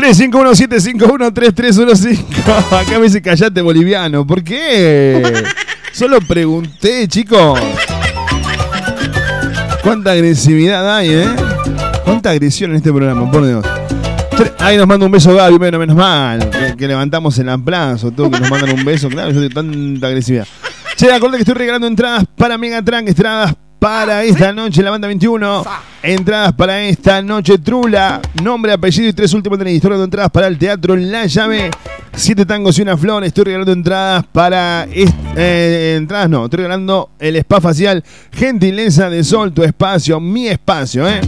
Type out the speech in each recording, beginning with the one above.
351-751-3315. Acá me dice callate boliviano. ¿Por qué? Solo pregunté, chicos. Cuánta agresividad hay, ¿eh? Cuánta agresión en este programa, por Dios. Ahí nos manda un beso Gaby, bueno, menos mal. Que, levantamos el aplazo, todo que nos mandan un beso. Claro, yo tengo tanta agresividad. Che, acuérdate que estoy regalando entradas para Megatrank, entradas para esta noche, la banda 21. Entradas para esta noche, Trula. Nombre, apellido y tres últimos tenis. Estoy regalando entradas para el teatro La Llave. Siete tangos y una flor. Estoy regalando entradas para. Eh, entradas no, estoy regalando el spa facial. Gentileza de Sol, tu espacio, mi espacio, ¿eh?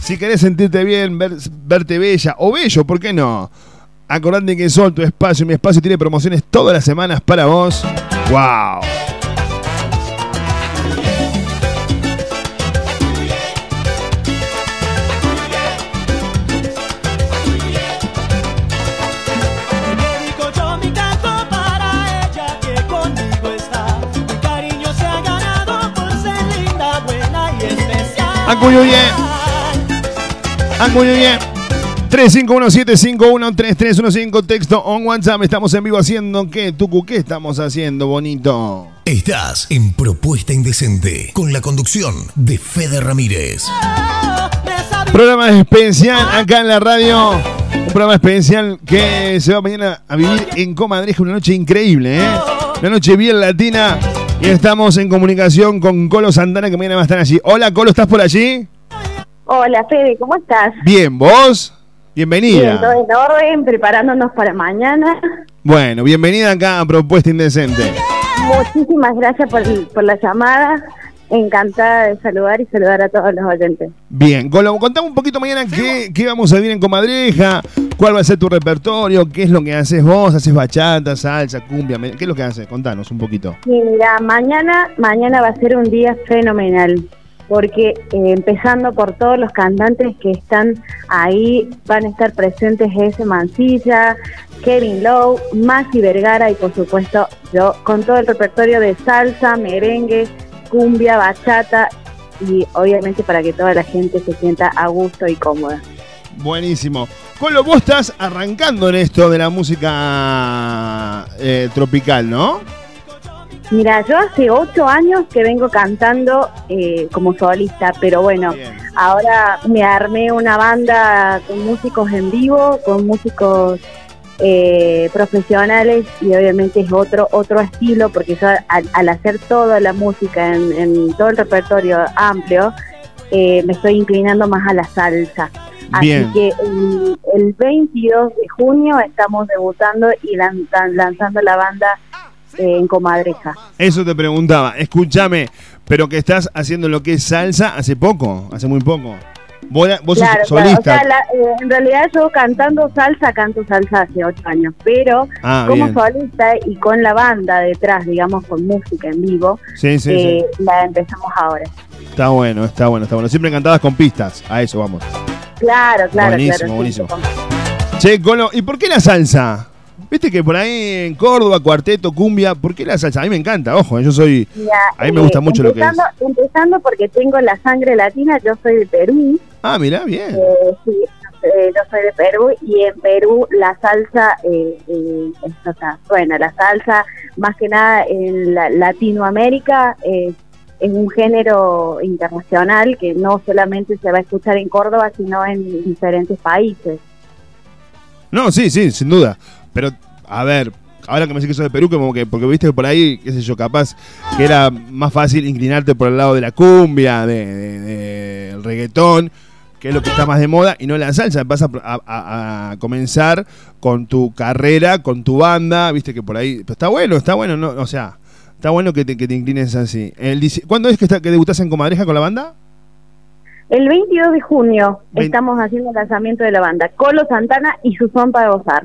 Si querés sentirte bien, verte bella o bello, ¿por qué no? Acordate que Sol, tu espacio, mi espacio tiene promociones todas las semanas para vos. ¡Wow! Acuyuye. Acuyuye. 351-751-3315 texto on WhatsApp. Estamos en vivo haciendo qué, Tucu, ¿qué estamos haciendo, bonito? Estás en Propuesta Indecente con la conducción de Fede Ramírez. Programa especial acá en la radio. Un programa especial que se va mañana a vivir en Comadreja. Una noche increíble, ¿eh? Una noche bien latina y estamos en comunicación con Colo Santana, que mañana va a estar allí. Hola, Colo, ¿estás por allí? Hola, Fede, ¿cómo estás? Bien, ¿vos? Bienvenida. Bien, todo en orden, preparándonos para mañana. Bueno, bienvenida acá a Propuesta Indecente. Muchísimas gracias por, por la llamada encantada de saludar y saludar a todos los oyentes. Bien, Colo, contame un poquito mañana qué, qué, vamos a vivir en Comadreja, cuál va a ser tu repertorio, qué es lo que haces vos, haces bachata, salsa, cumbia, qué es lo que haces, contanos un poquito. Mira, mañana, mañana va a ser un día fenomenal, porque eh, empezando por todos los cantantes que están ahí, van a estar presentes ese Mancilla, Kevin Lowe, Maxi Vergara y por supuesto yo, con todo el repertorio de salsa, merengue, cumbia, bachata y obviamente para que toda la gente se sienta a gusto y cómoda. Buenísimo. Colo, vos estás arrancando en esto de la música eh, tropical, ¿no? Mira, yo hace ocho años que vengo cantando eh, como solista, pero bueno, ahora me armé una banda con músicos en vivo, con músicos eh, profesionales y obviamente es otro otro estilo porque yo al, hacer toda la música en, todo el repertorio amplio eh, me estoy inclinando más a la salsa. Así que el, 22 de junio estamos debutando y lanzando la banda eh, en Comadreja. Eso te preguntaba, escúchame, pero que estás haciendo lo que es salsa hace poco, hace muy poco. Vos, sos solista. Eh, en realidad yo cantando salsa, canto salsa hace ocho años, pero ah, como solista y con la banda detrás, digamos, con música en vivo, eh, la empezamos ahora. Está bueno, está bueno, está bueno. Siempre cantadas con pistas, a eso vamos. Claro, claro. Buenísimo, buenísimo. Che, Colo, ¿y por qué la salsa? Viste que por ahí en Córdoba, cuarteto, cumbia, ¿por qué la salsa? A mí me encanta, ojo, yo soy. a mí me gusta mucho lo que es. Empezando porque tengo la sangre latina, yo soy de Perú. Ah, mira, bien. Eh, sí, eh, yo soy de Perú y en Perú la salsa, eh, eh bueno, la salsa más que nada en Latinoamérica es un género internacional que no solamente se va a escuchar en Córdoba, sino en diferentes países. No, sí, sí, sin duda. Pero, a ver, ahora que me decís que sos de Perú, como que, porque viste por ahí, qué sé yo, capaz que era más fácil inclinarte por el lado de la cumbia, del de, reggaetón, que es lo que está más de moda, y no la salsa. Vas a, comenzar con tu carrera, con tu banda, viste que por ahí. Está bueno, está bueno, no, o sea, está bueno que te, que te inclines así. El, ¿Cuándo es que, está, que debutás en Comadreja con la banda? El 22 de junio estamos haciendo el lanzamiento de la banda Colo Santana y su son para gozar.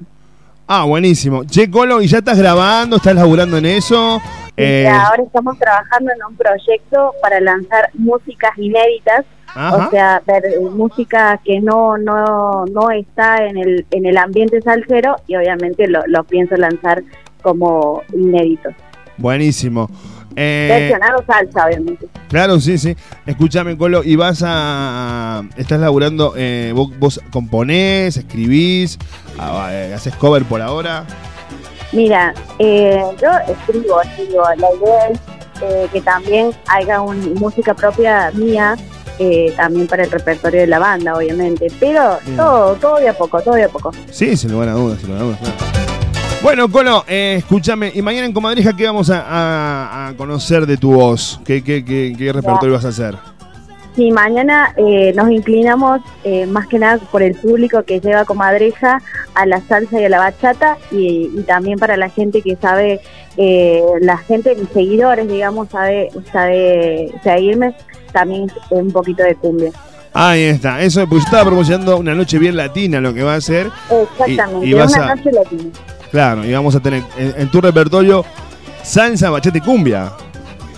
Ah, buenísimo. Che, Colo, ¿y ya estás grabando? ¿Estás laburando en eso? Eh... ahora estamos trabajando en un proyecto para lanzar músicas inéditas, o sea, ver, música que no no no está en el en el ambiente salsero y obviamente lo, lo pienso lanzar como inédito. Buenísimo. Eh, salsa, obviamente. Claro, sí, sí. Escúchame, Colo, y vas a. Estás laburando. Eh, vos, componés, escribís, ah, eh, haces cover por ahora. Mira, yo escribo, escribo. La idea es que también haya una música propia mía. también para el repertorio de la banda, obviamente. Pero todo, todo de a poco, todo de a poco. Sí, sin lugar a dudas, sin lugar a dudas, claro. Bueno, Colo, eh, escúchame, y mañana en Comadreja, ¿qué vamos a, conocer de tu voz? ¿Qué, qué, repertorio vas a hacer? Sí, mañana eh, nos inclinamos eh, más que nada por el público que lleva Comadreja a la salsa y a la bachata y, también para la gente que sabe, la gente, mis seguidores, digamos, sabe, sabe seguirme, también un poquito de cumbia. Ahí está, eso, pues yo estaba promocionando una noche bien latina lo que va a ser. Exactamente, una noche latina. Claro, y vamos a tener en, tu repertorio salsa, bachata y cumbia.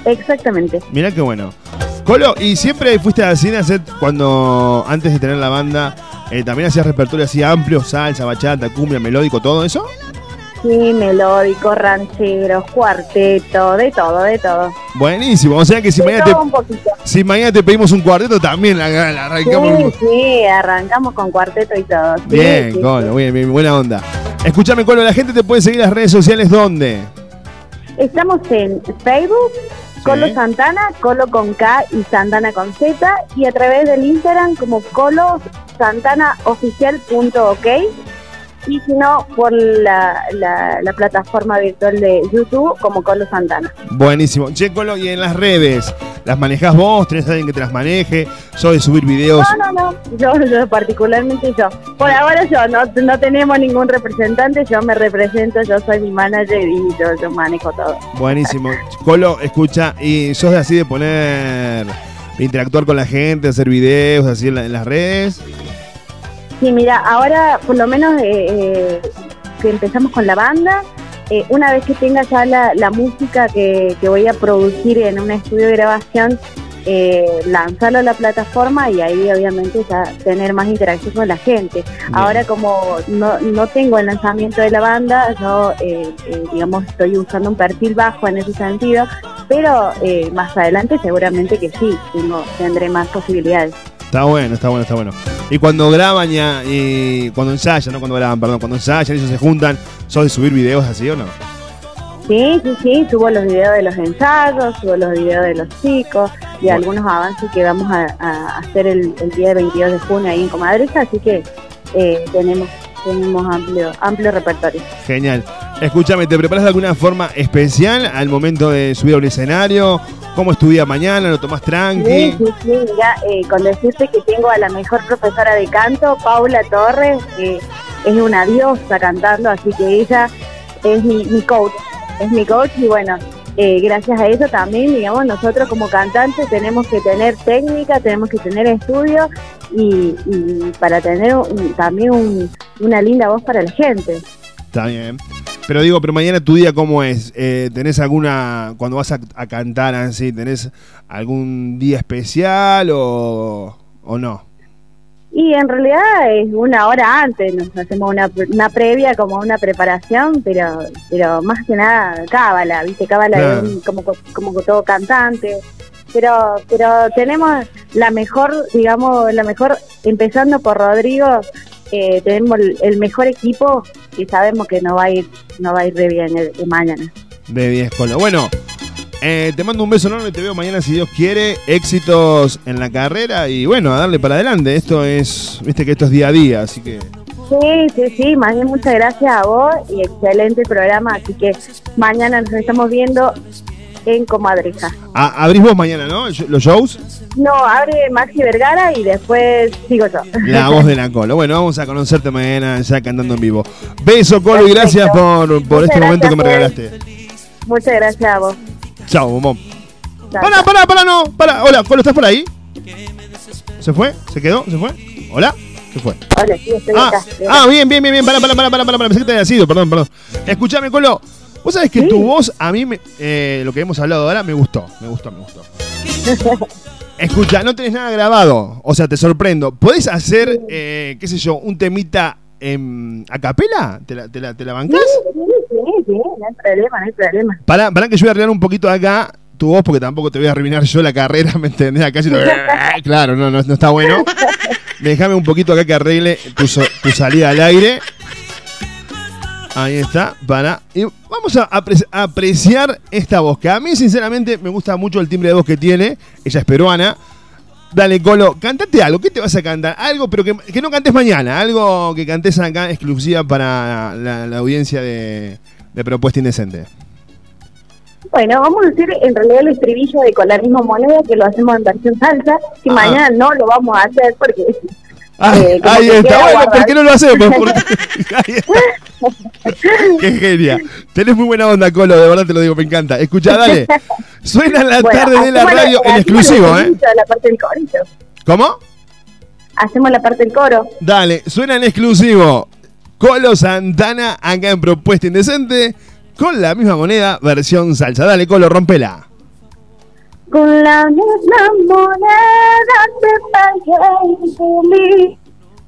Exactamente. Mira qué bueno. Colo, ¿y siempre fuiste al cine a hacer cuando, antes de tener la banda, eh, también hacías repertorio así amplio, salsa, bachata, cumbia, melódico, todo eso? Sí, melódico, rancheros, cuarteto, de todo, de todo. Buenísimo, o sea que si, mañana te, si mañana te pedimos un cuarteto también la, arrancamos. Sí, sí, arrancamos con cuarteto y todo. bien, Colo, bien, bien, buena onda. Escúchame, Colo, la gente te puede seguir en las redes sociales, ¿dónde? Estamos en Facebook, Colo Santana, Colo con K y Santana con Z, y a través del Instagram como Colo Santana Oficial.ok y si no, por la, la, plataforma virtual de YouTube como Colo Santana. Buenísimo. Che, Colo, y en las redes, ¿las manejas vos? ¿Tenés alguien que te las maneje? ¿Sos de subir videos? No, no, no. Yo, yo particularmente yo. Por ahora yo, no, no tenemos ningún representante, yo me represento, yo soy mi manager y yo, yo manejo todo. Buenísimo. Colo, escucha, ¿y sos de así de poner, de interactuar con la gente, hacer videos así en las redes? Sí, mira, ahora por lo menos eh, eh, que empezamos con la banda, eh, una vez que tenga ya la, música que, voy a producir en un estudio de grabación, lanzarlo a la plataforma y ahí obviamente ya tener más interacción con la gente. Ahora como no, no tengo el lanzamiento de la banda, yo digamos estoy usando un perfil bajo en ese sentido, pero más adelante seguramente que sí, tengo, tendré más posibilidades. Está bueno, está bueno, está bueno. Y cuando graban ya, y cuando ensayan, no cuando graban, perdón, cuando ensayan, ellos se juntan, ¿sos de subir videos así o no? Sí, sí, sí, subo los videos de los ensayos, subo los videos de los chicos y algunos avances que vamos a, hacer el, día 22 de junio ahí en Comadresa, así que eh, tenemos tenemos amplio, amplio repertorio. Genial. Escúchame, ¿te preparas de alguna forma especial al momento de subir a un escenario? ¿Cómo estudia mañana? ¿Lo tomás tranqui? Sí, sí, sí. Mira, eh, con decirte que tengo a la mejor profesora de canto, Paula Torres, que es una diosa cantando, así que ella es mi, mi coach. Es mi coach y bueno, eh, gracias a eso también, digamos, nosotros como cantantes tenemos que tener técnica, tenemos que tener estudio y, para tener también una linda voz para la gente. Está bien. Pero digo, pero mañana tu día cómo es? Eh, ¿Tenés alguna, cuando vas a, cantar así, tenés algún día especial o, o no? Y en realidad es una hora antes, nos hacemos una, una previa como una preparación, pero pero más que nada cábala, ¿viste? Cábala como, como todo cantante. Pero pero tenemos la mejor, digamos, la mejor, empezando por Rodrigo, eh, tenemos el, mejor equipo y sabemos que no va a ir no va a ir de bien el, mañana. De bien, Bueno, eh, te mando un beso enorme, te veo mañana si Dios quiere. Éxitos en la carrera y bueno, a darle para adelante. Esto es, viste que esto es día a día, así que. Sí, sí, sí, más bien muchas gracias a vos y excelente programa. Así que mañana nos estamos viendo en Comadreja. Ah, abrís vos mañana, ¿no? ¿Los shows? No, abre Maxi Vergara y después sigo yo. La voz de la Colo. Bueno, vamos a conocerte mañana ya cantando en vivo. Beso, Colo, y gracias por, por este momento que me regalaste. Muchas gracias a vos. Chao, bombón. Para, para, para, no. Para. Hola, ¿Colo, estás por ahí? ¿Se fue? ¿Se quedó? ¿Se fue? ¿Hola? ¿Qué fue? Hola, sí, estoy ah, acá. Ah, bien, bien, bien, bien. Para, para, para, para, para, para. Pensé que te había sido, perdón, perdón. Escúchame, Colo. Vos sabés que tu voz, a mí, me, eh, lo que hemos hablado ahora, me gustó. Me gustó, me gustó. Escucha, no tenés nada grabado. O sea, te sorprendo. ¿Podés hacer, eh, qué sé yo, un temita en, a capela? ¿Te la, te la, te la bancás? Sí, sí, sí, no hay problema, no hay problema. Para, para que yo voy a arreglar un poquito acá tu voz, porque tampoco te voy a arruinar yo la carrera, ¿me entendés? Acá si Claro, no, no, no está bueno. Déjame un poquito acá que arregle tu, so- tu salida al aire. Ahí está, para. Y vamos a apre- a apreciar esta voz, que a mí sinceramente me gusta mucho el timbre de voz que tiene. Ella es peruana. Dale, Colo, cantate algo. ¿Qué te vas a cantar? Algo, pero que, que no cantes mañana. Algo que cantes acá exclusiva para la, la audiencia de, de Propuesta Indecente. Bueno, vamos a hacer en realidad el estribillo de con la misma moneda que lo hacemos en versión salsa, que Ah. mañana no lo vamos a hacer porque Ah, Eh, ahí está. Bueno, ¿por qué no lo hacemos? Ahí está. Qué genia. Tenés muy buena onda, Colo, de verdad te lo digo, me encanta. Escucha, dale. Suena en la Bueno, tarde de la radio en exclusivo, ¿eh? La parte del corito. ¿Cómo? Hacemos la parte del coro. Dale, suena en exclusivo. Colo Santana acá en Propuesta Indecente con la misma moneda, versión salsa. Dale, Colo, rompela. Con la misma moneda te pagué feliz.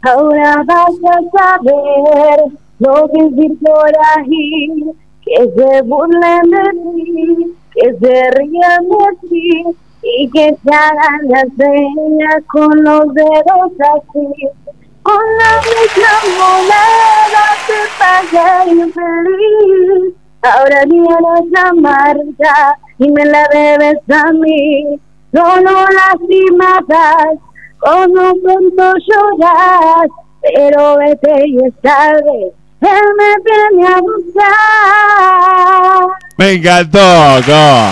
Ahora vas a saber lo que es ir por ahí. Que se burlen de ti, que se rían de ti y que te hagan las señas con los dedos así. Con la misma moneda te pagué infeliz. Ahora vienes la marcha y me la debes a mí. Solo lastimadas, como pronto lloras, pero vete y es tarde. Él me viene a buscar. Me encantó, Colo.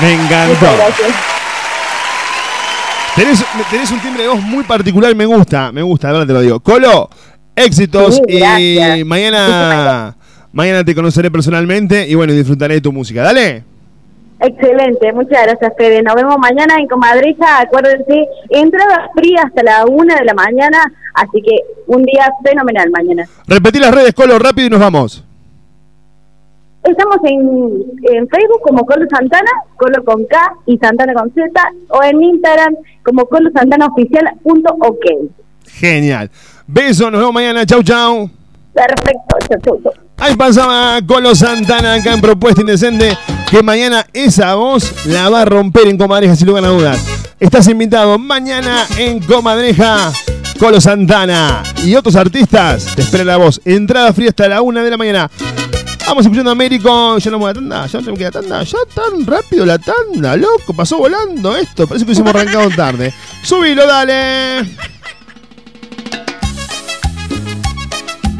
Me encantó. Tenés, tenés un timbre de voz muy particular, me gusta, me gusta, de verdad te lo digo. Colo, éxitos Sí, y mañana, mañana te conoceré personalmente y bueno, disfrutaré de tu música. Dale. Excelente, muchas gracias Fede. Nos vemos mañana en Comadreja. Acuérdense, entrada fría hasta la una de la mañana, así que un día fenomenal mañana. Repetí las redes, Colo, rápido y nos vamos. Estamos en, en Facebook como Colo Santana, Colo con K y Santana con Z, o en Instagram como Colo Santana Oficial punto ok. Genial. Beso, nos vemos mañana. Chau, chau. Perfecto, chau, chau, chau. Ahí pasaba Colo Santana acá en Propuesta Indecente, que mañana esa voz la va a romper en Comadreja, sin lugar a dudas. Estás invitado mañana en Comadreja, Colo Santana y otros artistas. Te espera la voz. Entrada fría hasta la una de la mañana. Vamos escuchando a Américo. Ya no me la tanda, ya no tengo que ir a tanda. Ya tan rápido la tanda, loco. Pasó volando esto. Parece que hubiésemos arrancado tarde. Subilo, dale.